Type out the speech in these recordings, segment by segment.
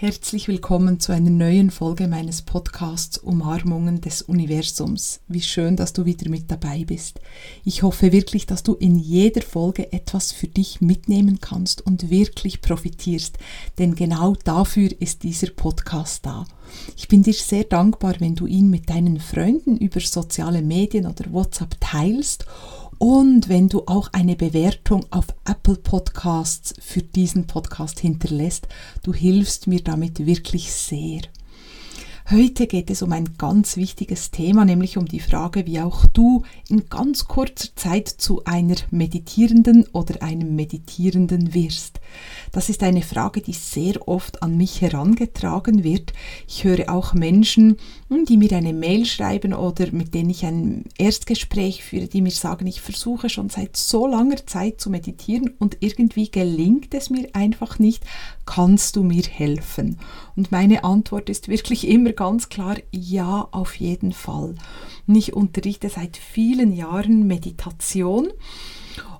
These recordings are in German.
Herzlich willkommen zu einer neuen Folge meines Podcasts Umarmungen des Universums. Wie schön, dass du wieder mit dabei bist. Ich hoffe wirklich, dass du in jeder Folge etwas für dich mitnehmen kannst und wirklich profitierst, denn genau dafür ist dieser Podcast da. Ich bin dir sehr dankbar, wenn du ihn mit deinen Freunden über soziale Medien oder WhatsApp teilst und wenn du auch eine Bewertung auf Apple Podcasts für diesen Podcast hinterlässt, du hilfst mir damit wirklich sehr. Heute geht es um ein ganz wichtiges Thema, nämlich um die Frage, wie auch du in ganz kurzer Zeit zu einer Meditierenden oder einem Meditierenden wirst. Das ist eine Frage, die sehr oft an mich herangetragen wird. Ich höre auch Menschen, hm, die mir eine Mail schreiben oder mit denen ich ein Erstgespräch führe, die mir sagen, ich versuche schon seit so langer Zeit zu meditieren und irgendwie gelingt es mir einfach nicht. Kannst du mir helfen? Und meine Antwort ist wirklich immer ganz klar, ja, auf jeden Fall. Und ich unterrichte seit vielen Jahren Meditation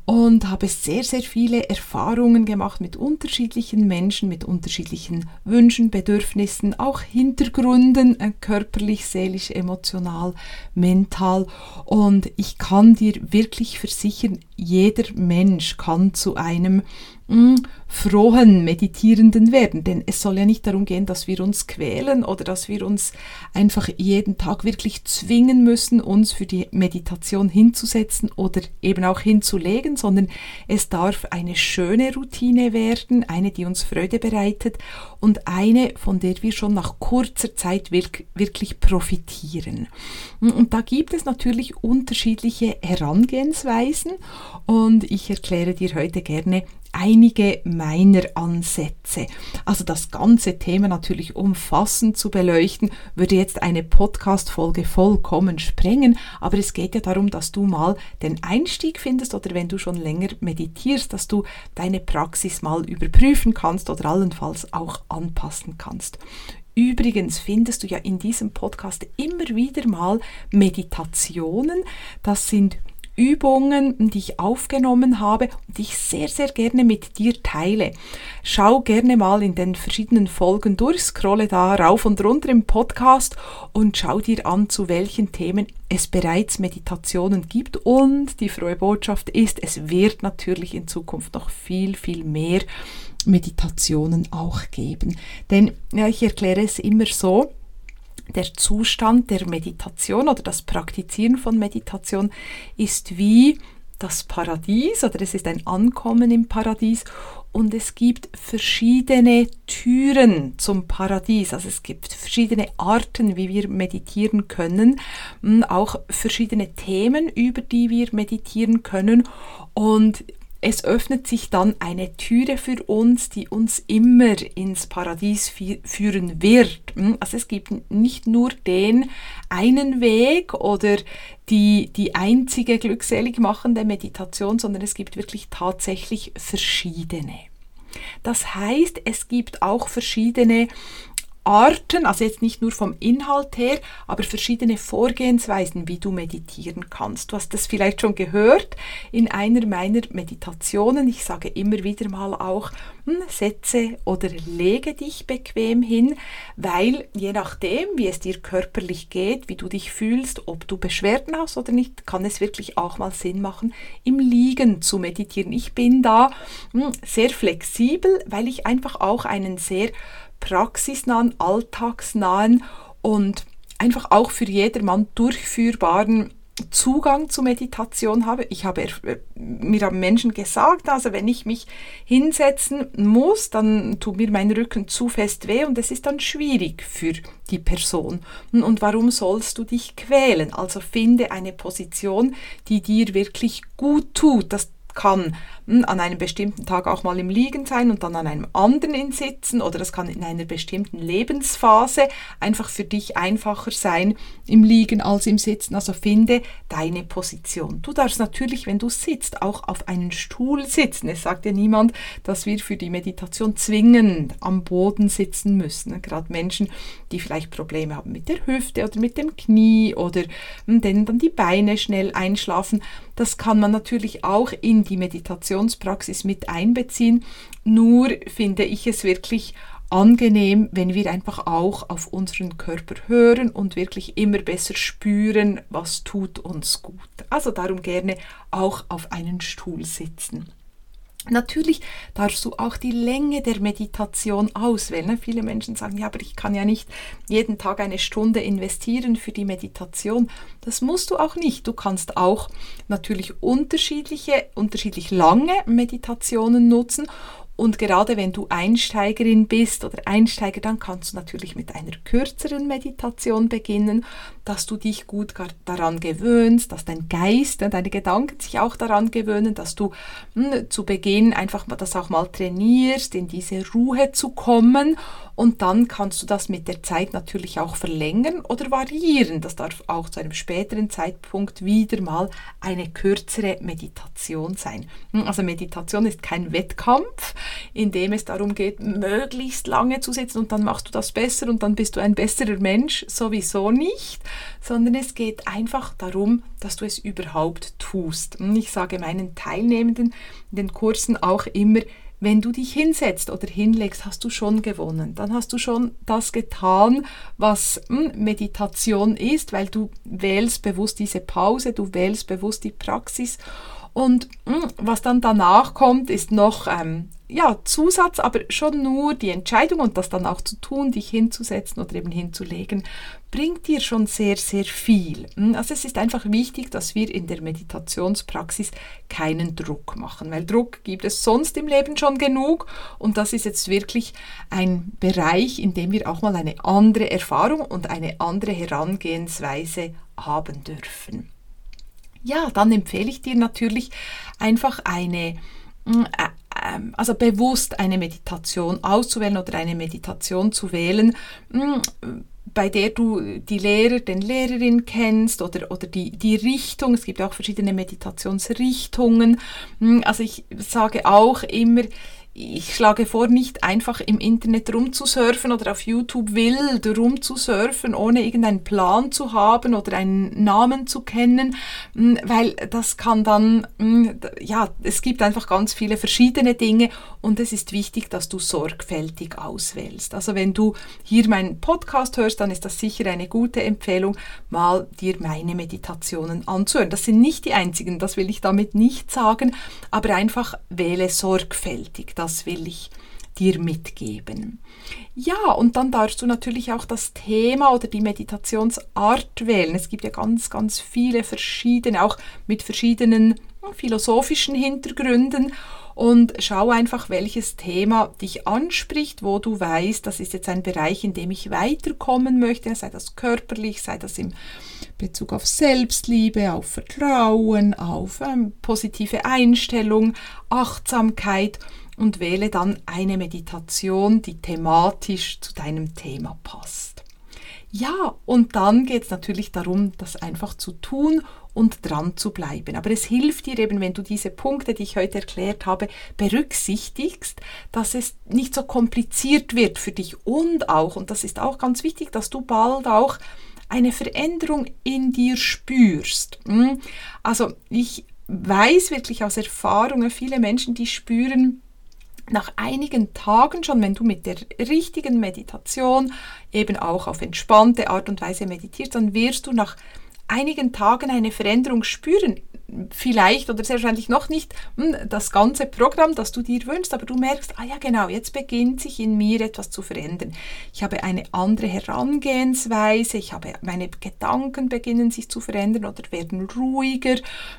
und habe sehr, sehr viele Erfahrungen gemacht mit unterschiedlichen Menschen, mit unterschiedlichen Wünschen, Bedürfnissen, auch Hintergründen, äh, körperlich, seelisch, emotional, mental. Und ich kann dir wirklich versichern, jeder Mensch kann zu einem frohen Meditierenden werden. Denn es soll ja nicht darum gehen, dass wir uns quälen oder dass wir uns einfach jeden Tag wirklich zwingen müssen, uns für die Meditation hinzusetzen oder eben auch hinzulegen, sondern es darf eine schöne Routine werden, eine, die uns Freude bereitet und eine, von der wir schon nach kurzer Zeit wirklich profitieren. Und da gibt es natürlich unterschiedliche Herangehensweisen und ich erkläre dir heute gerne einige meiner Ansätze. Also das ganze Thema natürlich umfassend zu beleuchten, würde jetzt eine Podcast-Folge vollkommen sprengen, aber es geht ja darum, dass du mal den Einstieg findest oder wenn du schon länger meditierst, dass du deine Praxis mal überprüfen kannst oder allenfalls auch anpassen kannst. Übrigens findest du ja in diesem Podcast immer wieder mal Meditationen. Das sind Übungen, die ich aufgenommen habe und die ich sehr, sehr gerne mit dir teile. Schau gerne mal in den verschiedenen Folgen durch, scrolle da rauf und runter im Podcast und schau dir an, zu welchen Themen es bereits Meditationen gibt. Und die frohe Botschaft ist, es wird natürlich in Zukunft noch viel, viel mehr Meditationen auch geben. Denn ja, ich erkläre es immer so, der Zustand der Meditation oder das Praktizieren von Meditation ist wie das Paradies oder es ist ein Ankommen im Paradies und es gibt verschiedene Türen zum Paradies. Also es gibt verschiedene Arten, wie wir meditieren können, hm, auch verschiedene Themen, über die wir meditieren können und es öffnet sich dann eine Türe für uns, die uns immer ins Paradies führen wird. Hm? Also es gibt nicht nur den einen Weg oder die, die einzige glückselig machende Meditation, sondern es gibt wirklich tatsächlich verschiedene. Das heißt, es gibt auch verschiedene Arten, also jetzt nicht nur vom Inhalt her, aber verschiedene Vorgehensweisen, wie du meditieren kannst. Du hast das vielleicht schon gehört in einer meiner Meditationen. Ich sage immer wieder mal auch, hm, setze oder lege dich bequem hin, weil je nachdem, wie es dir körperlich geht, wie du dich fühlst, ob du Beschwerden hast oder nicht, kann es wirklich auch mal Sinn machen, im Liegen zu meditieren. Ich bin da hm, sehr flexibel, weil ich einfach auch einen sehr praxisnahen, alltagsnahen und einfach auch für jedermann durchführbaren Zugang zu Meditation habe. Ich habe äh, mir haben Menschen gesagt, also wenn ich mich hinsetzen muss, dann tut mir mein Rücken zu fest weh und es ist dann schwierig für die Person. Und warum sollst du dich quälen? Also finde eine Position, die dir wirklich gut tut. Das kann hm, an einem bestimmten Tag auch mal im Liegen sein und dann an einem anderen in Sitzen oder das kann in einer bestimmten Lebensphase einfach für dich einfacher sein im Liegen als im Sitzen. Also finde deine Position. Du darfst natürlich, wenn du sitzt, auch auf einen Stuhl sitzen. Es sagt ja niemand, dass wir für die Meditation zwingend am Boden sitzen müssen. Gerade Menschen, die vielleicht Probleme haben mit der Hüfte oder mit dem Knie oder hm, denen dann die Beine schnell einschlafen. Das kann man natürlich auch in die Meditationspraxis mit einbeziehen. Nur finde ich es wirklich angenehm, wenn wir einfach auch auf unseren Körper hören und wirklich immer besser spüren, was tut uns gut. Also darum gerne auch auf einen Stuhl sitzen. Natürlich darfst du auch die Länge der Meditation auswählen. Viele Menschen sagen, ja, aber ich kann ja nicht jeden Tag eine Stunde investieren für die Meditation. Das musst du auch nicht. Du kannst auch natürlich unterschiedliche, unterschiedlich lange Meditationen nutzen und gerade wenn du Einsteigerin bist oder Einsteiger, dann kannst du natürlich mit einer kürzeren Meditation beginnen, dass du dich gut daran gewöhnst, dass dein Geist, und deine Gedanken sich auch daran gewöhnen, dass du mh, hm, zu Beginn einfach das auch mal trainierst, in diese Ruhe zu kommen und dann kannst du das mit der Zeit natürlich auch verlängern oder variieren. Das darf auch zu einem späteren Zeitpunkt wieder mal eine kürzere Meditation sein. Also Meditation ist kein Wettkampf, in dem es darum geht, möglichst lange zu sitzen und dann machst du das besser und dann bist du ein besserer Mensch. Sowieso nicht, sondern es geht einfach darum, dass du es überhaupt tust. Ich sage meinen Teilnehmenden in den Kursen auch immer, wenn du dich hinsetzt oder hinlegst, hast du schon gewonnen. Dann hast du schon das getan, was hm, Meditation ist, weil du wählst bewusst diese Pause, du wählst bewusst die Praxis. Und hm, was dann danach kommt, ist noch ähm, ja, Zusatz, aber schon nur die Entscheidung und das dann auch zu tun, dich hinzusetzen oder eben hinzulegen, bringt dir schon sehr, sehr viel. Hm, also es ist einfach wichtig, dass wir in der Meditationspraxis keinen Druck machen, weil Druck gibt es sonst im Leben schon genug und das ist jetzt wirklich ein Bereich, in dem wir auch mal eine andere Erfahrung und eine andere Herangehensweise haben dürfen. Ja, dann empfehle ich dir natürlich einfach eine hm, also bewusst eine Meditation auszuwählen oder eine Meditation zu wählen, hm, bei der du die Lehrer, den Lehrerin kennst oder, oder die, die Richtung. Es gibt auch verschiedene Meditationsrichtungen. Hm, also ich sage auch immer, ich schlage vor, nicht einfach im Internet rumzusurfen oder auf YouTube wild rumzusurfen, ohne irgendeinen Plan zu haben oder einen Namen zu kennen, mm, weil das kann dann, mm, ja, es gibt einfach ganz viele verschiedene Dinge und es ist wichtig, dass du sorgfältig auswählst. Also wenn du hier meinen Podcast hörst, dann ist das sicher eine gute Empfehlung, mal dir meine Meditationen anzuhören. Das sind nicht die einzigen, das will ich damit nicht sagen, aber einfach wähle sorgfältig. Das das will ich dir mitgeben. Ja, und dann darfst du natürlich auch das Thema oder die Meditationsart wählen. Es gibt ja ganz, ganz viele verschiedene, auch mit verschiedenen philosophischen Hintergründen. Und schau einfach, welches Thema dich anspricht, wo du weißt, das ist jetzt ein Bereich, in dem ich weiterkommen möchte, sei das körperlich, sei das im Bezug auf Selbstliebe, auf Vertrauen, auf ähm, positive Einstellung, Achtsamkeit und wähle dann eine Meditation, die thematisch zu deinem Thema passt. Ja, und dann geht es natürlich darum, das einfach zu tun und dran zu bleiben. Aber es hilft dir eben, wenn du diese Punkte, die ich heute erklärt habe, berücksichtigst, dass es nicht so kompliziert wird für dich und auch, und das ist auch ganz wichtig, dass du bald auch eine Veränderung in dir spürst. Hm? Also ich weiß wirklich aus Erfahrungen, viele Menschen, die spüren, nach einigen Tagen schon, wenn du mit der richtigen Meditation eben auch auf entspannte Art und Weise meditierst, dann wirst du nach einigen Tagen eine Veränderung spüren vielleicht oder sehr wahrscheinlich noch nicht hm, das ganze Programm, das du dir wünschst, aber du merkst, ah ja genau, jetzt beginnt sich in mir etwas zu verändern. Ich habe eine andere Herangehensweise, ich habe meine Gedanken beginnen sich zu verändern oder werden ruhiger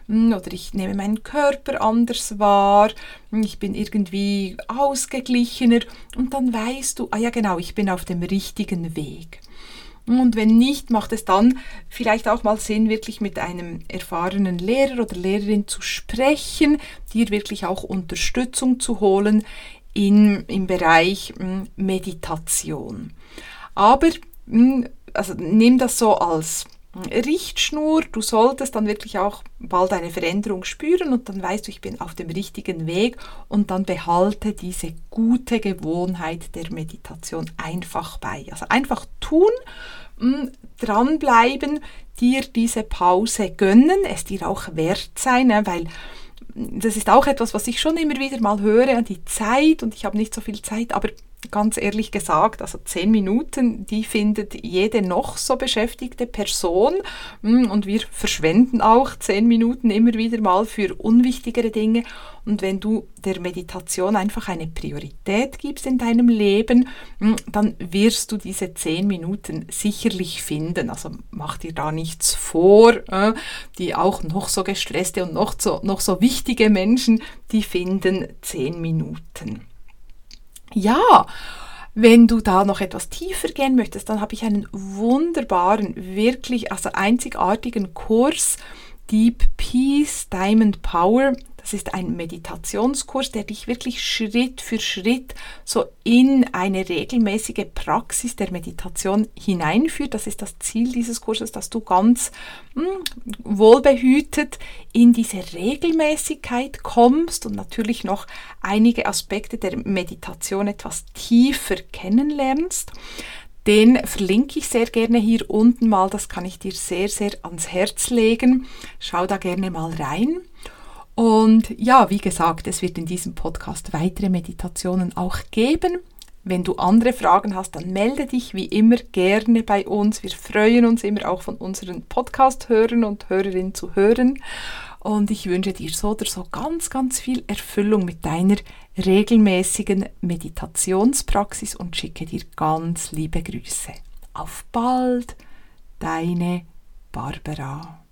hm, oder ich nehme meinen Körper anders wahr, hm, ich bin irgendwie ausgeglichener und dann weißt du, ah ja genau, ich bin auf dem richtigen Weg. Und wenn nicht, macht es dann vielleicht auch mal Sinn, wirklich mit einem erfahrenen Lehrer oder Lehrerin zu sprechen, dir wirklich auch Unterstützung zu holen in, im Bereich hm, Meditation. Aber hm, also nimm das so als Richtschnur. Du solltest dann wirklich auch bald eine Veränderung spüren und dann weißt du, ich bin auf dem richtigen Weg und dann behalte diese gute Gewohnheit der Meditation einfach bei. Also einfach tun, mm, dranbleiben, dir diese Pause gönnen, es dir auch wert sein, ne, weil das ist auch etwas, was ich schon immer wieder mal höre, die Zeit und ich habe nicht so viel Zeit, aber ganz ehrlich gesagt, also zehn Minuten, die findet jede noch so beschäftigte Person hm, und wir verschwenden auch zehn Minuten immer wieder mal für unwichtigere Dinge. Und wenn du der Meditation einfach eine Priorität gibst in deinem Leben, hm, dann wirst du diese zehn Minuten sicherlich finden. Also mach dir da nichts vor. Äh, die auch noch so gestresste und noch so, noch so wichtige Menschen, die finden zehn Minuten. Ja, wenn du da noch etwas tiefer gehen möchtest, dann habe ich einen wunderbaren, wirklich also einzigartigen Kurs, Deep Peace Diamond Power. Das ist ein Meditationskurs, der dich wirklich Schritt für Schritt so in eine regelmäßige Praxis der Meditation hineinführt. Das ist das Ziel dieses Kurses, dass du ganz mh, hm, wohlbehütet in diese Regelmäßigkeit kommst und natürlich noch einige Aspekte der Meditation etwas tiefer kennenlernst. Den verlinke ich sehr gerne hier unten mal, das kann ich dir sehr, sehr ans Herz legen. Schau da gerne mal rein. Und ja, wie gesagt, es wird in diesem Podcast weitere Meditationen auch geben. Wenn du andere Fragen hast, dann melde dich wie immer gerne bei uns. Wir freuen uns immer auch von unseren Podcast-Hörern und Hörerinnen zu hören. Und ich wünsche dir so oder so ganz, ganz viel Erfüllung mit deiner regelmäßigen Meditationspraxis und schicke dir ganz liebe Grüße. Auf bald, deine Barbara.